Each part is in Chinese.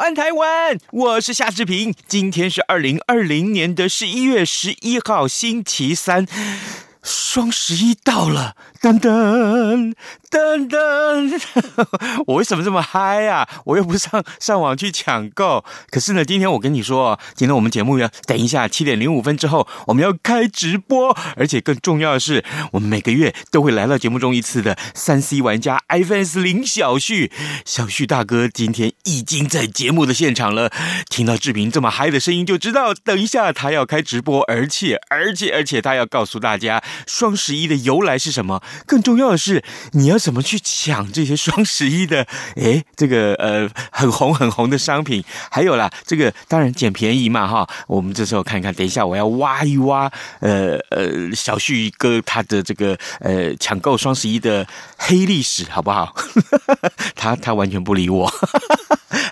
安台湾，我是夏志平。今天是二零二零年的十一月十一号，星期三。双十一到了，噔噔噔噔，我为什么这么嗨啊？我又不上上网去抢购。可是呢，今天我跟你说，今天我们节目要等一下七点零五分之后，我们要开直播，而且更重要的是，我们每个月都会来到节目中一次的三 C 玩家 iFans 林小旭，小旭大哥今天已经在节目的现场了。听到志平这么嗨的声音，就知道等一下他要开直播，而且而且而且他要告诉大家。双十一的由来是什么？更重要的是，你要怎么去抢这些双十一的？诶，这个呃很红很红的商品，还有啦，这个当然捡便宜嘛哈。我们这时候看看，等一下我要挖一挖，呃呃，小旭哥他的这个呃抢购双十一的黑历史，好不好？他他完全不理我。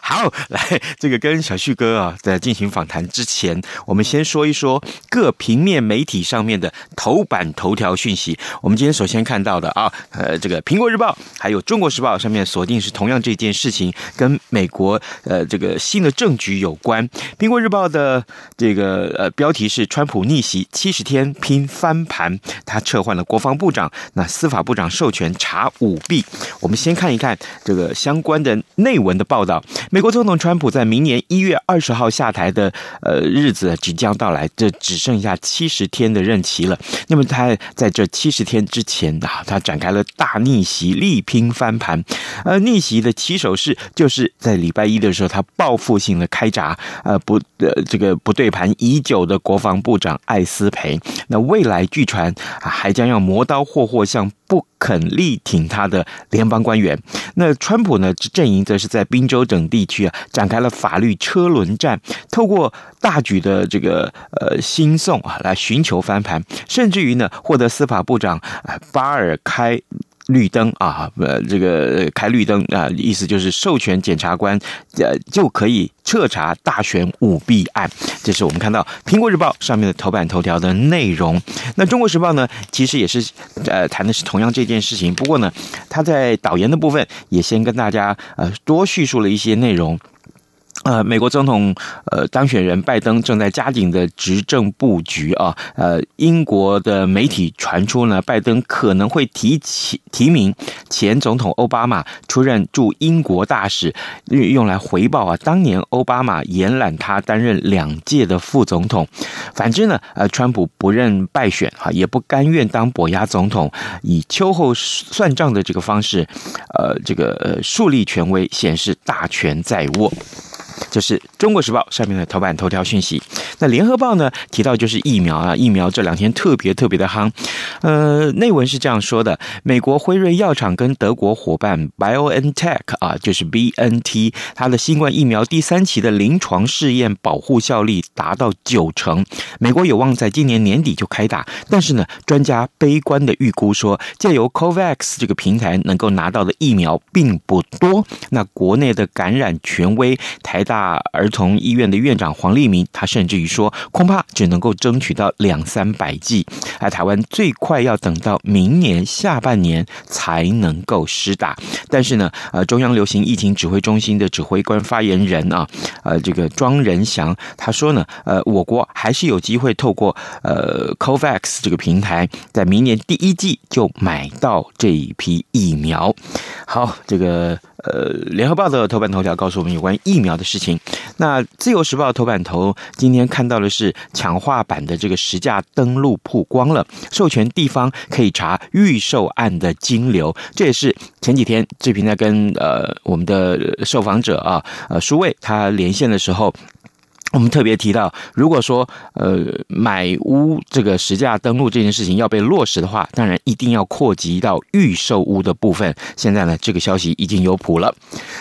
好，来这个跟小旭哥啊在进行访谈之前，我们先说一说各平面媒体上面的头版头条讯息。我们今天首先看到的啊，呃，这个苹果日报还有中国时报上面锁定是同样这件事情，跟美国呃这个新的政局有关。苹果日报的这个呃标题是“川普逆袭七十天拼翻盘”，他撤换了国防部长，那司法部长授权查舞弊。我们先看一看这个相关的内文的报道。美国总统川普在明年一月二十号下台的呃日子即将到来，这只剩下七十天的任期了。那么他在这七十天之前啊，他展开了大逆袭，力拼翻盘。呃，逆袭的起手式就是在礼拜一的时候，他报复性的开闸，呃不呃这个不对盘已久的国防部长艾斯培。那未来据传还将要磨刀霍霍向不肯力挺他的联邦官员。那川普呢阵营则是在宾州等地区啊展开了法律车轮战，透过大举的这个呃兴讼啊来寻求翻盘，甚至于呢获得司法部长啊巴尔开。绿灯啊，呃，这个开绿灯啊，意思就是授权检察官，呃，就可以彻查大选舞弊案。这是我们看到《苹果日报》上面的头版头条的内容。那《中国时报》呢，其实也是呃谈的是同样这件事情，不过呢，他在导言的部分也先跟大家呃多叙述了一些内容。呃，美国总统呃当选人拜登正在加紧的执政布局啊。呃，英国的媒体传出呢，拜登可能会提起提名前总统奥巴马出任驻英国大使，用来回报啊当年奥巴马延揽他担任两届的副总统。反之呢，呃，川普不认败选哈，也不甘愿当跛鸭总统，以秋后算账的这个方式，呃，这个呃树立权威，显示大权在握。这是《中国时报》上面的头版头条讯息。那《联合报》呢提到就是疫苗啊，疫苗这两天特别特别的夯。呃，内文是这样说的：美国辉瑞药厂跟德国伙伴 BioNTech 啊，就是 BNT，它的新冠疫苗第三期的临床试验保护效力达到九成，美国有望在今年年底就开打。但是呢，专家悲观的预估说，借由 COVAX 这个平台能够拿到的疫苗并不多。那国内的感染权威台大。儿童医院的院长黄立明，他甚至于说，恐怕只能够争取到两三百剂，而台湾最快要等到明年下半年才能够施打。但是呢，呃，中央流行疫情指挥中心的指挥官发言人啊，呃，这个庄仁祥他说呢，呃，我国还是有机会透过呃 COVAX 这个平台，在明年第一季就买到这一批疫苗。好，这个。呃，联合报的头版头条告诉我们有关疫苗的事情。那自由时报头版头今天看到的是强化版的这个实价登录曝光了，授权地方可以查预售案的金流。这也是前几天志平在跟呃我们的受访者啊呃舒卫他连线的时候。我们特别提到，如果说呃买屋这个实价登录这件事情要被落实的话，当然一定要扩及到预售屋的部分。现在呢，这个消息已经有谱了。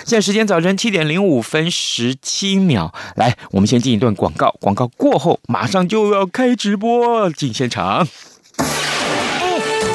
现在时间早晨七点零五分十七秒，来，我们先进一段广告，广告过后马上就要开直播进现场。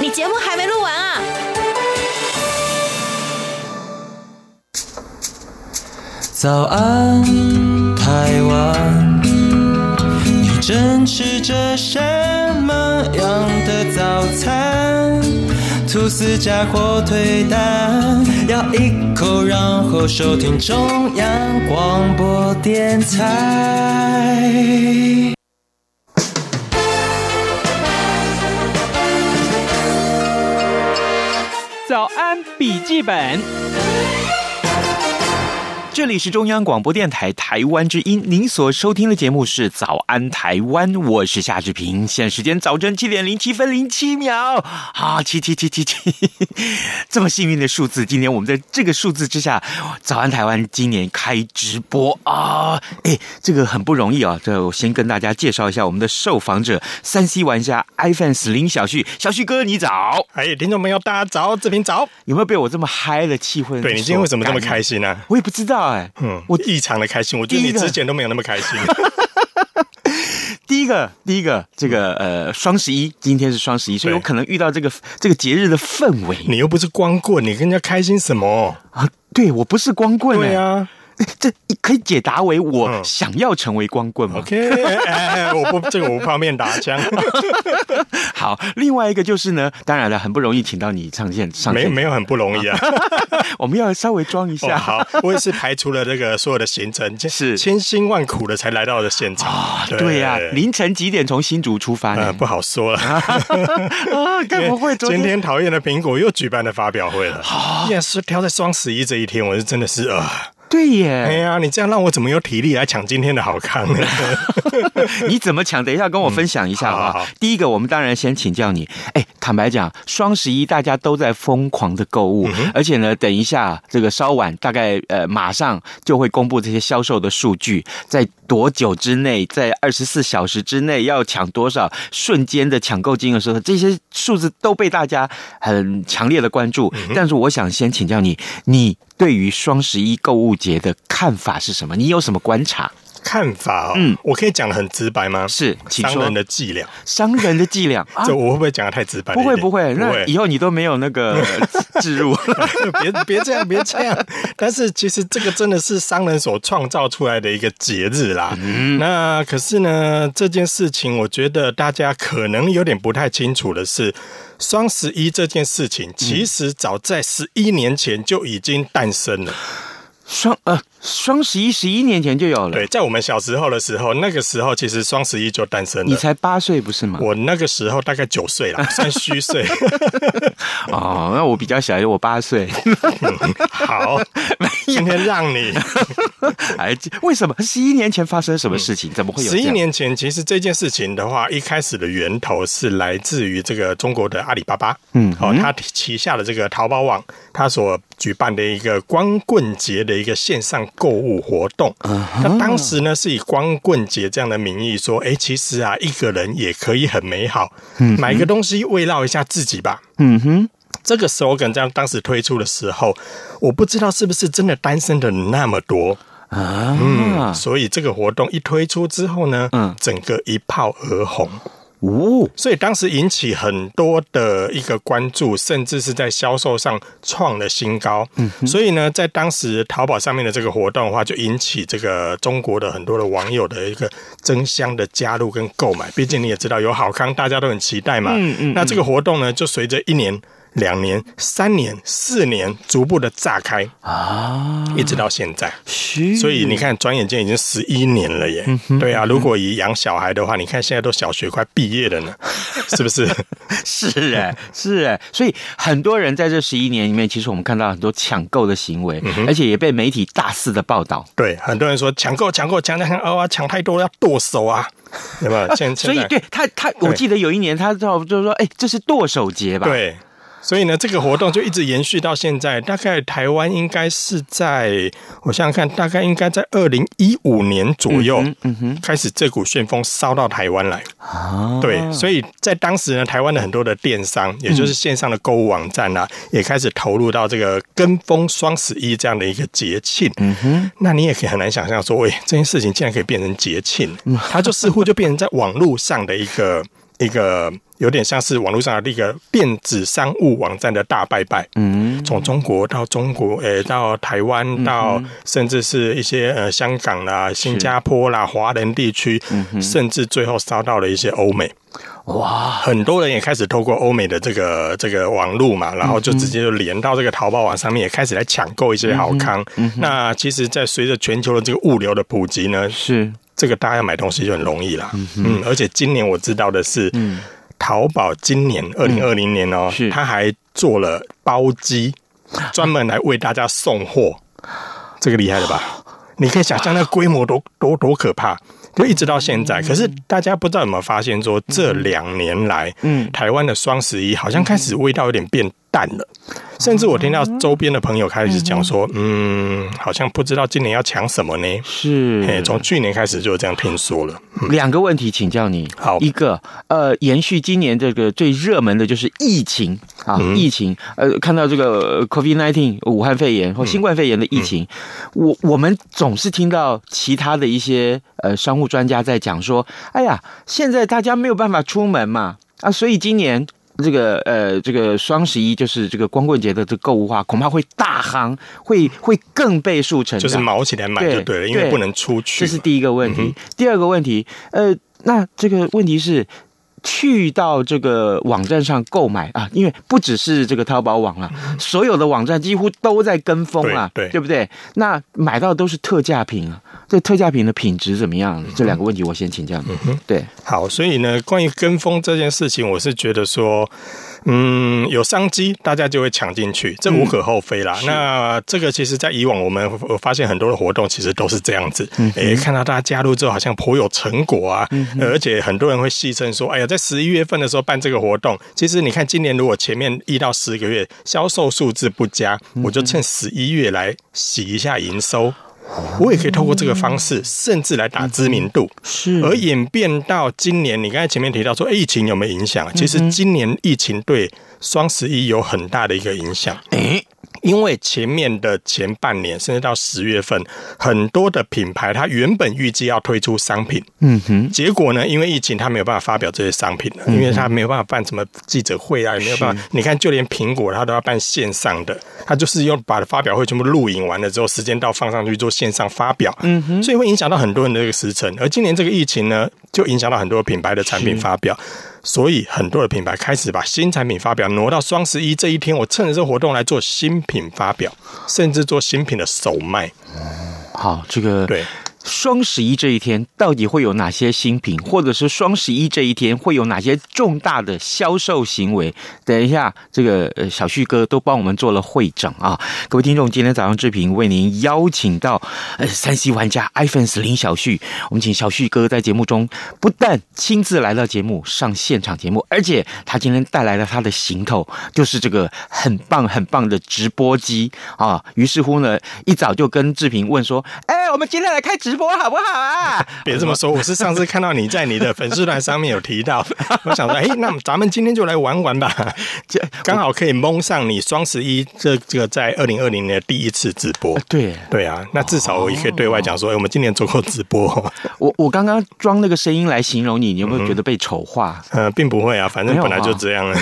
你节目还没录完啊？早安，台湾，你正吃着什么样的早餐？吐司加火腿蛋，咬一口，然后收听中央广播电台。早安，笔记本。这里是中央广播电台台湾之音，您所收听的节目是《早安台湾》，我是夏志平。现在时间早晨七点零七分零七秒，啊，七七七七七，这么幸运的数字，今天我们在这个数字之下，《早安台湾》今年开直播啊，哎，这个很不容易啊。这我先跟大家介绍一下我们的受访者，三 C 玩家 iFans 林小旭，小旭哥你早，哎，听众朋友大家早，志平早，有没有被我这么嗨的气氛？对，你今天为什么这么开心呢？我也不知道。嗯，我异常的开心，我觉得你之前都没有那么开心。第一个，第一个，这个呃，双十一，今天是双十一，所以我可能遇到这个这个节日的氛围。你又不是光棍，你跟人家开心什么啊？对，我不是光棍，对啊。这可以解答为我想要成为光棍吗？嗯？OK，哎，我不，这个我不方便打枪。好，另外一个就是呢，当然了，很不容易请到你上线上线，没没有很不容易啊。我们要稍微装一下。哦、好，我也是排除了这个所有的行程，是千辛万苦的才来到的现场。啊、哦，对呀、啊，凌晨几点从新竹出发呢？呃、不好说了。啊，该不会今天，讨厌的苹果又举办了发表会了？啊，也是挑在双十一这一天，我是真的是啊。呃对耶！哎呀，你这样让我怎么有体力来抢今天的好康呢？你怎么抢？等一下跟我分享一下啊、嗯！好好好，第一个，我们当然先请教你。哎，坦白讲，双十一大家都在疯狂的购物，嗯、而且呢，等一下这个稍晚，大概呃马上就会公布这些销售的数据，在多久之内，在二十四小时之内要抢多少瞬间的抢购金额的时候，这些数字都被大家很强烈的关注、嗯。但是我想先请教你，你。对于双十一购物节的看法是什么？你有什么观察？看法哦，嗯，我可以讲的很直白吗？是，商人的伎俩，商人的伎俩，这我会不会讲的太直白？不会，不会，那以后你都没有那个 置入，别别这样，别这样。但是其实这个真的是商人所创造出来的一个节日啦。嗯，那可是呢，这件事情我觉得大家可能有点不太清楚的是。双十一这件事情，其实早在十一年前就已经诞生了。双呃，双十一十一年前就有了。对，在我们小时候的时候，那个时候其实双十一就诞生了。你才八岁不是吗？我那个时候大概九岁了，算虚岁。哦，那我比较小，我八岁。嗯，好，今天让你。哎，为什么十一年前发生什么事情？怎么会有？十一年前，其实这件事情的话，一开始的源头是来自于这个中国的阿里巴巴。嗯，哦，他旗下的这个淘宝网，他所举办的一个光棍节的。一个线上购物活动，那当时呢是以光棍节这样的名义说，哎，其实啊一个人也可以很美好，买个东西慰劳一下自己吧。嗯哼，这个 slogan 在当时推出的时候，我不知道是不是真的单身的人那么多。啊，嗯，所以这个活动一推出之后呢，嗯，整个一炮而红。哦，所以当时引起很多的一个关注，甚至是在销售上创了新高。嗯，所以呢，在当时淘宝上面的这个活动的话，就引起这个中国的很多的网友的一个争相的加入跟购买。毕竟你也知道，有好康，大家都很期待嘛。嗯嗯。那这个活动呢，就随着一年。两年、三年、四年，逐步的炸开啊，一直到现在。所以你看，转眼间已经十一年了耶。对啊，如果以养小孩的话，你看现在都小学快毕业了呢，是不是？是哎，是哎。所以很多人在这十一年里面，其实我们看到很多抢购的行为，而且也被媒体大肆的报道。对，很多人说抢购、抢购、抢抢抢哦啊，抢太多了要剁手啊，有没有？现 所以对他，他我记得有一年他就就是说，哎，这是剁手节吧？对。所以呢，这个活动就一直延续到现在。大概台湾应该是在，我想想看，大概应该在二零一五年左右，嗯哼，开始这股旋风烧到台湾来。啊，对，所以在当时呢，台湾的很多的电商，也就是线上的购物网站啊，也开始投入到这个跟风双十一这样的一个节庆。嗯哼，那你也可以很难想象说，喂，这件事情竟然可以变成节庆，它就似乎就变成在网络上的一个一个。有点像是网络上的一个电子商务网站的大拜拜，嗯，从中国到中国，诶、欸，到台湾，到甚至是一些呃香港啦、新加坡啦、华人地区，甚至最后烧到了一些欧美，哇，很多人也开始透过欧美的这个这个网络嘛，然后就直接就连到这个淘宝网上面，也开始来抢购一些好康。那其实，在随着全球的这个物流的普及呢，是这个大家要买东西就很容易啦。嗯，而且今年我知道的是，嗯。淘宝今年二零二零年哦，是他还做了包机，专门来为大家送货，这个厉害了吧？你可以想象那规模多多多可怕，就一直到现在。可是大家不知道有没有发现说，这两年来，嗯，台湾的双十一好像开始味道有点变淡了。甚至我听到周边的朋友开始讲说，嗯，好像不知道今年要抢什么呢？是，从去年开始就这样听说了。两个问题请教你，好，一个呃，延续今年这个最热门的就是疫情啊，疫情，呃，看到这个 COVID-19 武汉肺炎或新冠肺炎的疫情，我我们总是听到其他的一些呃商务专家在讲说，哎呀，现在大家没有办法出门嘛，啊，所以今年。这个呃，这个双十一就是这个光棍节的这购物化，恐怕会大行，会会更倍数成长，就是毛起来买就对了，对，因为不能出去。这是第一个问题。嗯、第二个问题，呃，那这个问题是去到这个网站上购买啊，因为不只是这个淘宝网了，嗯、所有的网站几乎都在跟风啊，对，对，不对？那买到的都是特价品啊。这特价品的品质怎么样？这两个问题我先请教你。对，好，所以呢，关于跟风这件事情，我是觉得说，嗯，有商机，大家就会抢进去，这无可厚非啦。嗯、那这个其实，在以往我们我发现很多的活动，其实都是这样子。嗯，哎，看到大家加入之后，好像颇有成果啊。嗯，而且很多人会戏称说，哎呀，在十一月份的时候办这个活动，其实你看今年如果前面一到十个月销售数字不佳，我就趁十一月来洗一下营收。我也可以透过这个方式，甚至来打知名度，是而演变到今年。你刚才前面提到说，疫情有没有影响？其实今年疫情对双十一有很大的一个影响。诶。因为前面的前半年，甚至到十月份，很多的品牌它原本预计要推出商品，嗯哼，结果呢，因为疫情，它没有办法发表这些商品了，因为它没有办法办什么记者会啊，也没有办法。你看，就连苹果它都要办线上的，它就是用把发表会全部录影完了之后，时间到放上去做线上发表，嗯哼，所以会影响到很多人的这个时程。而今年这个疫情呢，就影响到很多品牌的产品发表。所以很多的品牌开始把新产品发表挪到双十一这一天，我趁着这个活动来做新品发表，甚至做新品的首卖。好，这个对。双十一这一天到底会有哪些新品，或者是双十一这一天会有哪些重大的销售行为？等一下，这个呃小旭哥都帮我们做了会诊啊！各位听众，今天早上志平为您邀请到呃三 C 玩家 iPhone 林小旭，我们请小旭哥在节目中不但亲自来到节目上现场节目，而且他今天带来了他的行头，就是这个很棒很棒的直播机啊！于是乎呢，一早就跟志平问说：“哎，我们今天来开直播好不好啊？别这么说，我是上次看到你在你的粉丝团上面有提到，我想说，哎，那么咱们今天就来玩玩吧，这刚好可以蒙上你双十一这这个在二零二零年的第一次直播。对对啊，那至少我也可以对外讲说，哎，我们今年做过直播。我我刚刚装那个声音来形容你，你有没有觉得被丑化？呃，并不会啊，反正本来就这样了。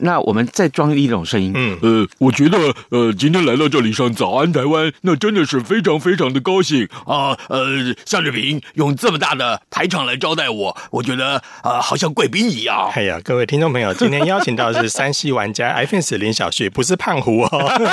那我们再装一种声音，嗯呃，我觉得呃，今天来到这里上早安台湾，那真的是非常非常的高兴啊！呃，夏志平用这么大的排场来招待我，我觉得啊、呃，好像贵宾一样。哎呀，各位听众朋友，今天邀请到的是山西玩家 iPhone 林小旭，不是胖虎哦。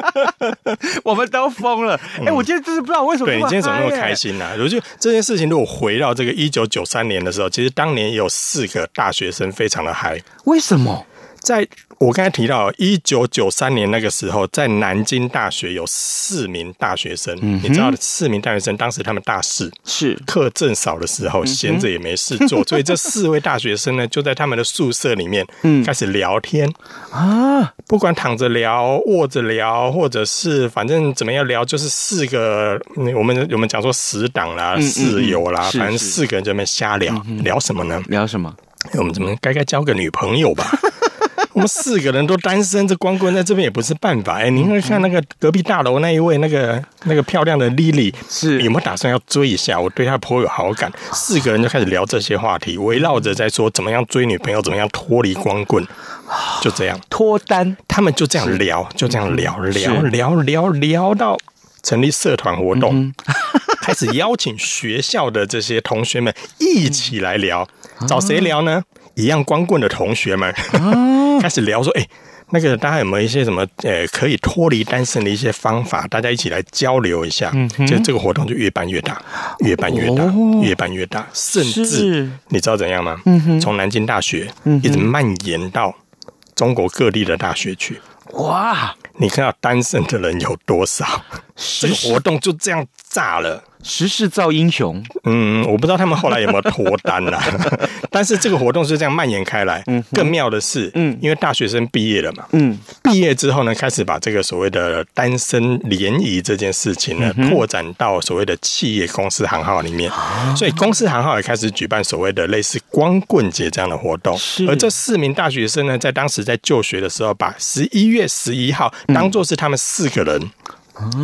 我们都疯了！哎、欸，我今天真是不知道为什么。对，你今天怎么那么开心呢、啊？我觉得这件事情如果回到这个一九九三年的时候，其实当年也有四个大学生非常的嗨。为什么？在我刚才提到一九九三年那个时候，在南京大学有四名大学生，嗯、你知道四名大学生当时他们大四是。课正少的时候，闲着也没事做，所以这四位大学生呢，就在他们的宿舍里面开始聊天。啊，不管躺着聊、卧着聊，或者是反正怎么样聊，就是四个我们我们讲说死党啦、嗯、室友啦，反正四个人在那边瞎聊，聊什么呢？聊什么？我们怎么该该交个女朋友吧？我们四个人都单身，这光棍在这边也不是办法。哎，您会看那个隔壁大楼那一位那个那个漂亮的丽丽，是。有没有打算要追一下？我对她颇有好感。四个人就开始聊这些话题，围绕着在说怎么样追女朋友，怎么样脱离光棍，就这样。脱单。他们就这样聊，就这样聊聊聊聊聊到成立社团活动，开始邀请学校的这些同学们一起来聊，找谁聊呢？一样光棍的同学们。开始聊说，哎、欸，那个大家有没有一些什么，呃，可以脱离单身的一些方法？大家一起来交流一下。嗯，就这个活动就越办越大，越办越大，哦、越办越大，甚至你知道怎样吗？嗯哼，从南京大学一直蔓延到中国各地的大学去。哇，你看到单身的人有多少？这个活动就这样炸了。时势造英雄，嗯，我不知道他们后来有没有脱单啦，但是这个活动是这样蔓延开来。嗯，更妙的是，嗯，因为大学生毕业了嘛，嗯，毕业之后呢，开始把这个所谓的单身联谊这件事情呢，拓展到所谓的企业公司行号里面，所以公司行号也开始举办所谓的类似光棍节这样的活动。而这四名大学生呢，在当时在就学的时候，把十一月十一号当做是他们四个人。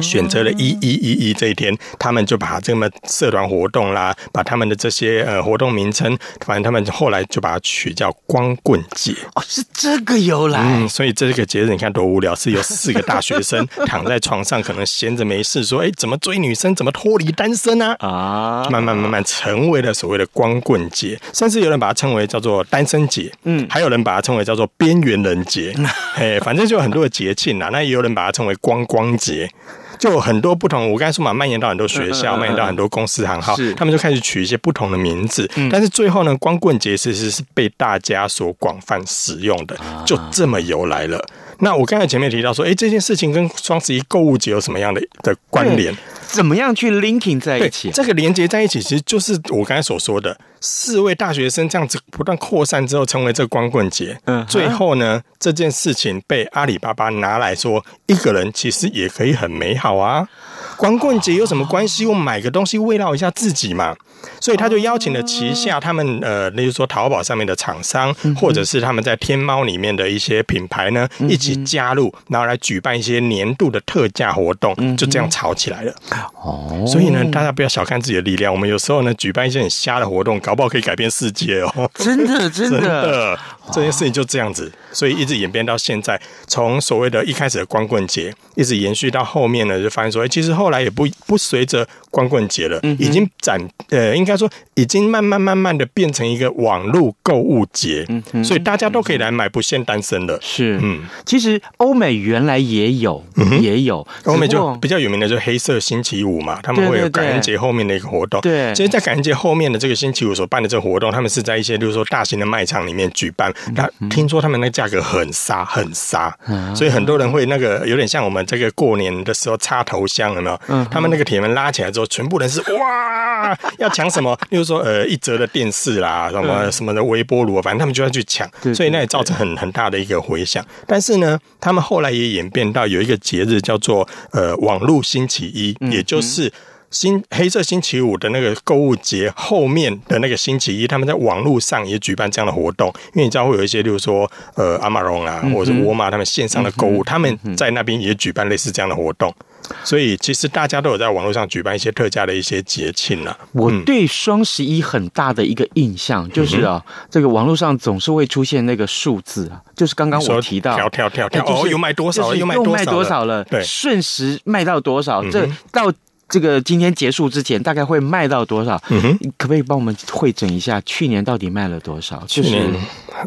选择了一一一一这一天，他们就把这么社团活动啦，把他们的这些呃活动名称，反正他们后来就把它取叫光棍节哦，是这个由来。嗯，所以这个节日你看多无聊，是有四个大学生 躺在床上，可能闲着没事，说哎，怎么追女生，怎么脱离单身呢？啊？啊，慢慢慢慢成为了所谓的光棍节，甚至有人把它称为叫做单身节，嗯，还有人把它称为叫做边缘人节，哎，反正就有很多的节庆啦，那也有人把它称为光光节。就有很多不同，我刚才说嘛，蔓延到很多学校，蔓延到很多公司行号，他们就开始取一些不同的名字。但是最后呢，光棍节其实是被大家所广泛使用的，就这么由来了。那我刚才前面提到说，哎，这件事情跟双十一购物节有什么样的的关联？怎么样去 linking 在一起？这个连接在一起，其实就是我刚才所说的四位大学生这样子不断扩散之后，成为这个光棍节。嗯，最后呢，这件事情被阿里巴巴拿来说，一个人其实也可以很美好啊。光棍节有什么关系？我买个东西慰劳一下自己嘛。所以他就邀请了旗下他们呃，例如说淘宝上面的厂商，或者是他们在天猫里面的一些品牌呢，一起加入，然后来举办一些年度的特价活动，就这样炒起来了。哦，所以呢，大家不要小看自己的力量，我们有时候呢，举办一些很瞎的活动，搞不好可以改变世界哦。真的，真的，真的，这件事情就这样子，所以一直演变到现在，从所谓的一开始的光棍节，一直延续到后面呢，就发现说，哎，其实后来也不不随着光棍节了，已经展呃。应该说，已经慢慢慢慢的变成一个网络购物节，嗯，所以大家都可以来买，不限单身的。是，嗯，其实欧美原来也有，也有，欧美就比较有名的就是黑色星期五嘛，他们会有感恩节后面的一个活动。对，其实，在感恩节后面的这个星期五所办的这个活动，他们是在一些，比如说大型的卖场里面举办。那听说他们那个价格很杀，很杀，所以很多人会那个有点像我们这个过年的时候插头香，有没有？嗯，他们那个铁门拉起来之后，全部人是哇，要抢。什么？比如说，呃，一折的电视啦，什么什么的微波炉，反正他们就要去抢，所以那也造成很很大的一个回响。但是呢，他们后来也演变到有一个节日叫做呃网络星期一，也就是星黑色星期五的那个购物节后面的那个星期一，他们在网络上也举办这样的活动，因为你知道会有一些，例如说呃阿玛龙啊，或者是沃尔玛他们线上的购物，他们在那边也举办类似这样的活动。所以其实大家都有在网络上举办一些特价的一些节庆啊。我对双十一很大的一个印象就是啊，这个网络上总是会出现那个数字啊，就是刚刚我提到跳跳跳跳，哦，又卖多少了，又卖多少了，对，瞬时卖到多少，这到。这个今天结束之前大概会卖到多少？嗯哼，可不可以帮我们会诊一下去年到底卖了多少？去年，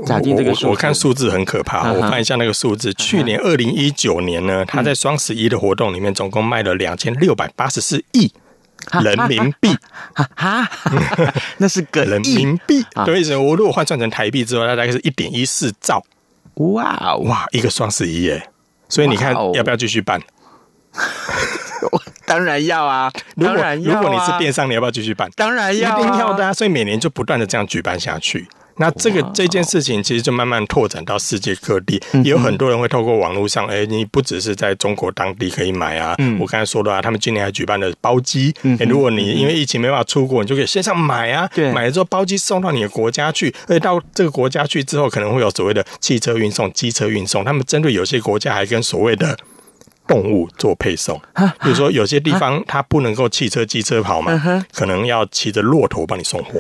假定这个数，我看数字很可怕。我看一下那个数字，去年二零一九年呢，他在双十一的活动里面总共卖了两千六百八十四亿人民币。哈，那是个人民币。对，我如果换算成台币之后，那大概是一点一四兆。哇哇，一个双十一耶！所以你看，要不要继续办？当然要啊！当然要啊！如果你是电商，你要不要继续办？当然要，一定要的啊！所以每年就不断的这样举办下去。那这个这件事情其实就慢慢拓展到世界各地，也有很多人会透过网络上，哎，你不只是在中国当地可以买啊。我刚才说的啊，他们今年还举办了包机。哎，如果你因为疫情没办法出国，你就可以线上买啊。对，买了之后包机送到你的国家去，而且到这个国家去之后，可能会有所谓的汽车运送、机车运送。他们针对有些国家还跟所谓的。动物做配送，比如说有些地方它不能够汽车、机车跑嘛，可能要骑着骆驼帮你送货。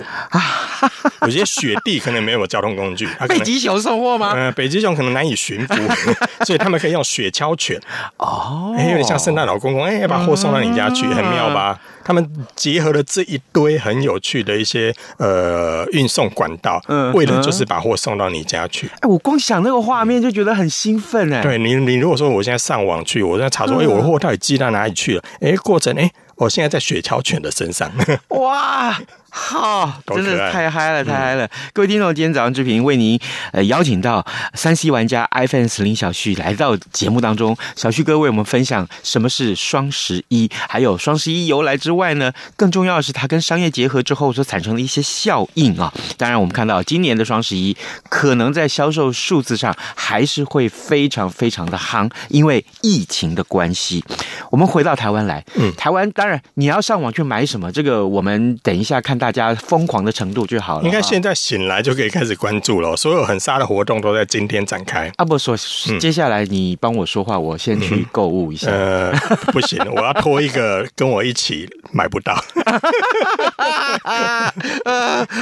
有些雪地可能没有交通工具，北极熊送货吗？嗯，北极熊可能难以驯服，所以他们可以用雪橇犬。哦，有点像圣诞老公公，哎，把货送到你家去，很妙吧？他们结合了这一堆很有趣的一些呃运送管道，嗯，为了就是把货送到你家去。哎，我光想那个画面就觉得很兴奋哎。对你，你如果说我现在上网去，我在查说，哎，我的货到底寄到哪里去了？哎，过程哎。我现在在雪橇犬的身上，哇，好，真的太嗨了，太嗨了！嗯、各位听众，今天早上志平为您呃邀请到三 C 玩家 iFans 林小旭来到节目当中，小旭哥为我们分享什么是双十一，还有双十一由来之外呢，更重要的是它跟商业结合之后所产生的一些效应啊。当然，我们看到今年的双十一可能在销售数字上还是会非常非常的夯，因为疫情的关系。我们回到台湾来，嗯，台湾当然你要上网去买什么，这个我们等一下看大家疯狂的程度就好了。应该现在醒来就可以开始关注了，所有很杀的活动都在今天展开。阿伯说，接下来你帮我说话，我先去购物一下。呃，不行，我要拖一个跟我一起买不到。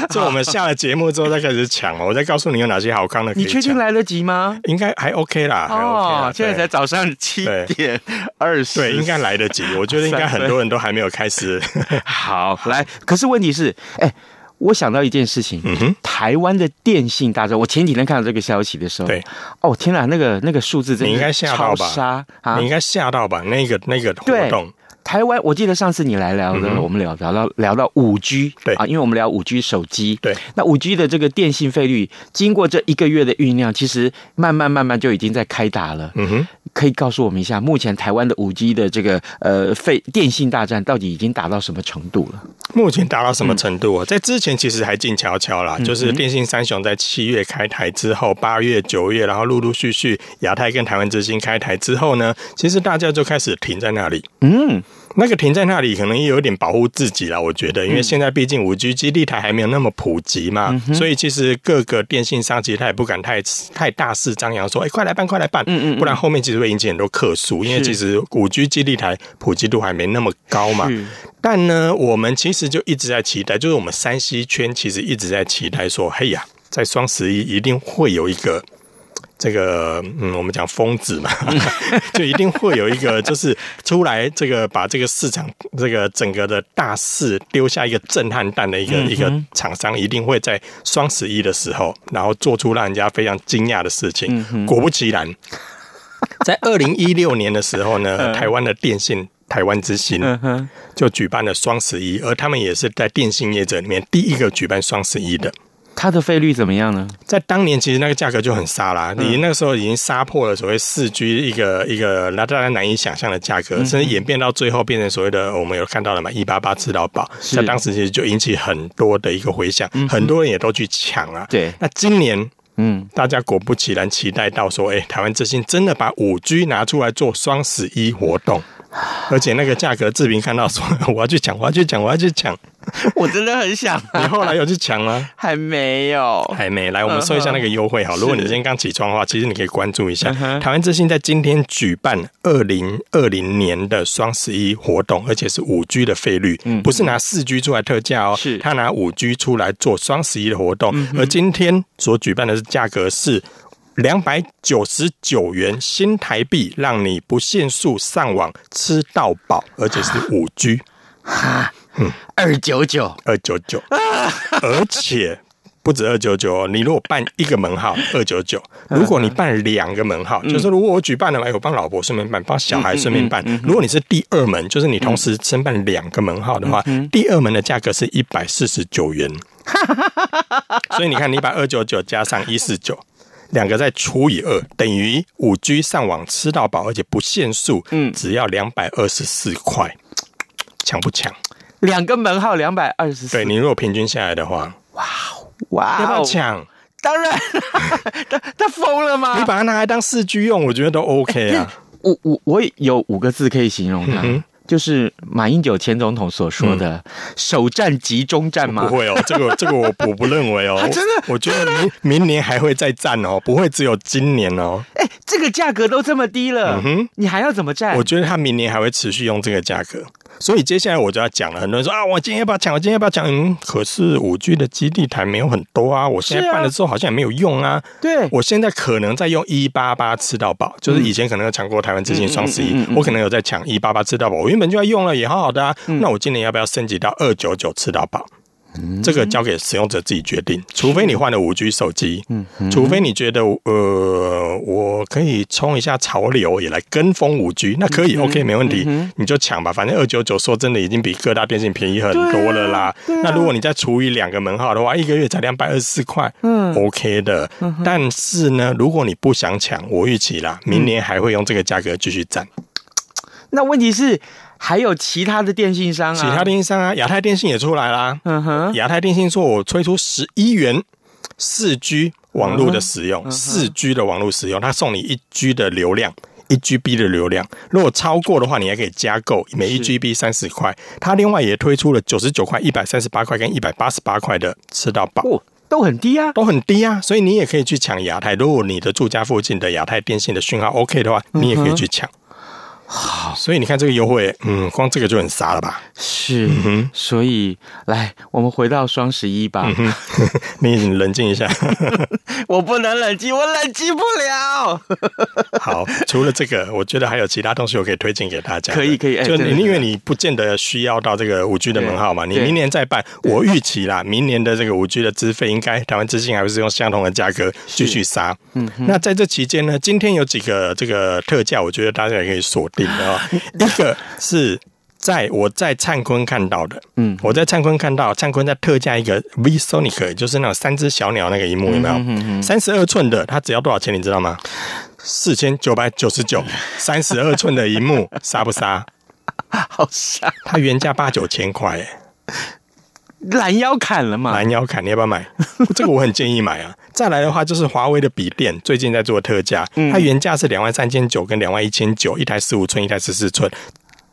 就我们下了节目之后再开始抢哦，我再告诉你有哪些好康的。你确定来得及吗？应该还 OK 啦，还 OK 啦。现在才早上七点二十。对，应该来得及。我觉得应该很多人都还没有开始。好，来，可是问题是，哎，我想到一件事情，嗯哼，台湾的电信大战，我前几天看到这个消息的时候，对，哦，天哪，那个那个数字真的，你应该吓到吧？你应该吓到吧？那个那个活动。台湾，我记得上次你来聊的，我们聊聊到聊到五 G，对啊，因为我们聊五 G 手机，对，那五 G 的这个电信费率，经过这一个月的酝酿，其实慢慢慢慢就已经在开打了。嗯哼，可以告诉我们一下，目前台湾的五 G 的这个呃费电信大战到底已经打到什么程度了？目前打到什么程度啊？在之前其实还静悄悄啦，就是电信三雄在七月开台之后，八月、九月，然后陆陆续续亚太跟台湾之星开台之后呢，其实大家就开始停在那里。嗯。那个停在那里，可能也有点保护自己啦。我觉得，因为现在毕竟五 G 基地台还没有那么普及嘛，嗯、所以其实各个电信商其实他也不敢太太大肆张扬说，哎、欸，快来办，快来办，嗯，嗯嗯，不然后面其实会引起很多客诉，因为其实五 G 基地台普及度还没那么高嘛。但呢，我们其实就一直在期待，就是我们山西圈其实一直在期待说，嘿呀，在双十一一定会有一个。这个嗯，我们讲疯子嘛，就一定会有一个，就是出来这个把这个市场这个整个的大势丢下一个震撼弹的一个、嗯、一个厂商，一定会在双十一的时候，然后做出让人家非常惊讶的事情。嗯、果不其然，在二零一六年的时候呢，台湾的电信台湾之星就举办了双十一，而他们也是在电信业者里面第一个举办双十一的。它的费率怎么样呢？在当年，其实那个价格就很杀啦，嗯、你那个时候已经杀破了所谓四 G 一个一个那大家难以想象的价格，甚至演变到最后变成所谓的我们有看到了嘛，一八八吃到饱，在当时其实就引起很多的一个回响，嗯、很多人也都去抢啊。对，那今年，嗯，大家果不其然期待到说，哎、欸，台湾之星真的把五 G 拿出来做双十一活动。而且那个价格，志平看到说 我要去抢，我要去抢，我要去抢。我真的很想。你后来有去抢吗？还没有，还没。来，我们说一下那个优惠哈。如果你今天刚起床的话，其实你可以关注一下台湾之星在今天举办二零二零年的双十一活动，而且是五 G 的费率，不是拿四 G 出来特价哦，是他拿五 G 出来做双十一的活动。而今天所举办的价格是两百九十九元新台币，让你不限速上网吃到饱，而且是五 G。哈，嗯，二九九，二九九，而且不止二九九，你如果办一个门号，二九九；如果你办两个门号，就是如果我举办了，哎，我帮老婆顺便办，帮小孩顺便办。如果你是第二门，就是你同时申办两个门号的话，第二门的价格是一百四十九元。所以你看，你把二九九加上一四九，两个再除以二，等于五 G 上网吃到饱，而且不限速，嗯，只要两百二十四块。抢不抢？两个门号两百二十四。对，你如果平均下来的话，哇哇，要不要抢？当然，他他疯了吗？你把它拿来当四 G 用，我觉得都 OK 啊。我我我有五个字可以形容它。嗯就是马英九前总统所说的“首战集中战”吗？不会哦，这个这个我我不认为哦。真的，我觉得明明年还会再战哦，不会只有今年哦。哎，这个价格都这么低了，嗯哼，你还要怎么战？我觉得他明年还会持续用这个价格，所以接下来我就要讲了。很多人说啊，我今天要不要抢？我今天要不要抢？嗯，可是五 G 的基地台没有很多啊，我现在办了之后好像也没有用啊。对，我现在可能在用一八八吃到饱，就是以前可能有抢过台湾之星双十一，我可能有在抢一八八吃到饱，我原本就要用了，也好好的啊。那我今年要不要升级到二九九吃到饱？这个交给使用者自己决定，除非你换了五 G 手机，嗯，除非你觉得呃，我可以冲一下潮流，也来跟风五 G，那可以，OK，没问题，你就抢吧，反正二九九说真的已经比各大电信便宜很多了啦。那如果你再除以两个门号的话，一个月才两百二十四块，嗯，OK 的。但是呢，如果你不想抢，我预期啦，明年还会用这个价格继续战。那问题是？还有其他的电信商啊，其他电信商啊，亚太电信也出来啦。嗯哼，亚太电信说我推出十一元四 G 网络的使用，四 G 的网络使用，它送你一 G 的流量，一 GB 的流量。如果超过的话，你还可以加购，每一 GB 三十块。它另外也推出了九十九块、一百三十八块跟一百八十八块的吃到饱，哦，都很低啊，都很低啊。所以你也可以去抢亚太。如果你的住家附近的亚太电信的讯号 OK 的话，你也可以去抢。好，所以你看这个优惠，嗯，光这个就很杀了吧？是，所以来，我们回到双十一吧。你冷静一下，我不能冷静，我冷静不了。好，除了这个，我觉得还有其他东西我可以推荐给大家。可以，可以，就你因为你不见得需要到这个五 G 的门号嘛，你明年再办，我预期啦，明年的这个五 G 的资费应该台湾之星还会是用相同的价格继续杀。嗯，那在这期间呢，今天有几个这个特价，我觉得大家也可以锁。一 个是在我在灿坤看到的，嗯，我在灿坤看到灿坤在特价一个 VSonic，就是那种三只小鸟那个荧幕有没有？三十二寸的，它只要多少钱？你知道吗？四千九百九十九，三十二寸的荧幕，杀不杀？好杀！它原价八九千块，拦腰砍了嘛？拦腰砍，你要不要买？这个我很建议买啊。再来的话就是华为的笔电，最近在做特价，它原价是两万三千九跟两万一千九，一台十五寸，一台十四寸。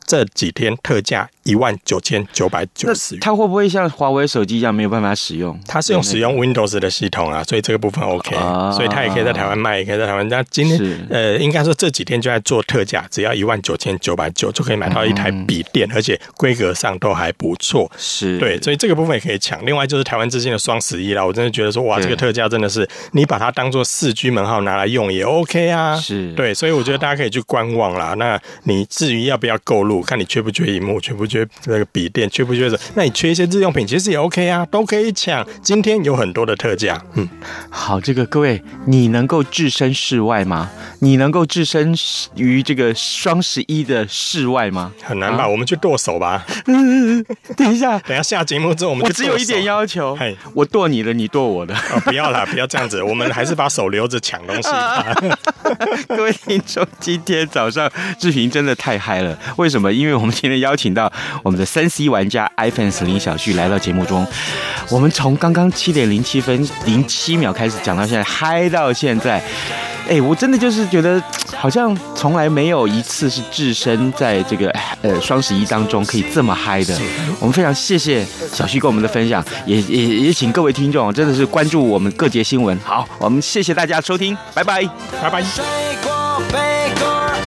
这几天特价一万九千九百九十元，它会不会像华为手机一样没有办法使用？它是用使用 Windows 的系统啊，所以这个部分 OK，所以它也可以在台湾卖，也可以在台湾。那今天呃，应该说这几天就在做特价，只要一万九千九百九就可以买到一台笔电，而且规格上都还不错。是对，所以这个部分也可以抢。另外就是台湾之星的双十一啦，我真的觉得说哇，这个特价真的是你把它当做四 G 门号拿来用也 OK 啊。是对，所以我觉得大家可以去观望啦。那你至于要不要购入，看你缺不缺荧幕，缺不缺那个笔电，缺不缺什么？那你缺一些日用品，其实也 OK 啊，都可以抢。今天有很多的特价，嗯，好，这个各位，你能够置身事外吗？你能够置身于这个双十一的室外吗？很难吧？啊、我们去剁手吧。嗯 等一下，等一下下节目之后，我们就我只有一点要求，嘿，我剁你的，你剁我的。哦，不要啦，不要这样子，我们还是把手留着抢东西吧。各位听众，今天早上志平真的太嗨了，为什因为我们今天邀请到我们的三 C 玩家 iPhone 十林小旭来到节目中，我们从刚刚七点零七分零七秒开始讲到现在，嗨到现在。哎，我真的就是觉得好像从来没有一次是置身在这个呃双十一当中可以这么嗨的。我们非常谢谢小旭跟我们的分享，也也也请各位听众真的是关注我们各节新闻。好，我们谢谢大家收听，拜拜，拜拜。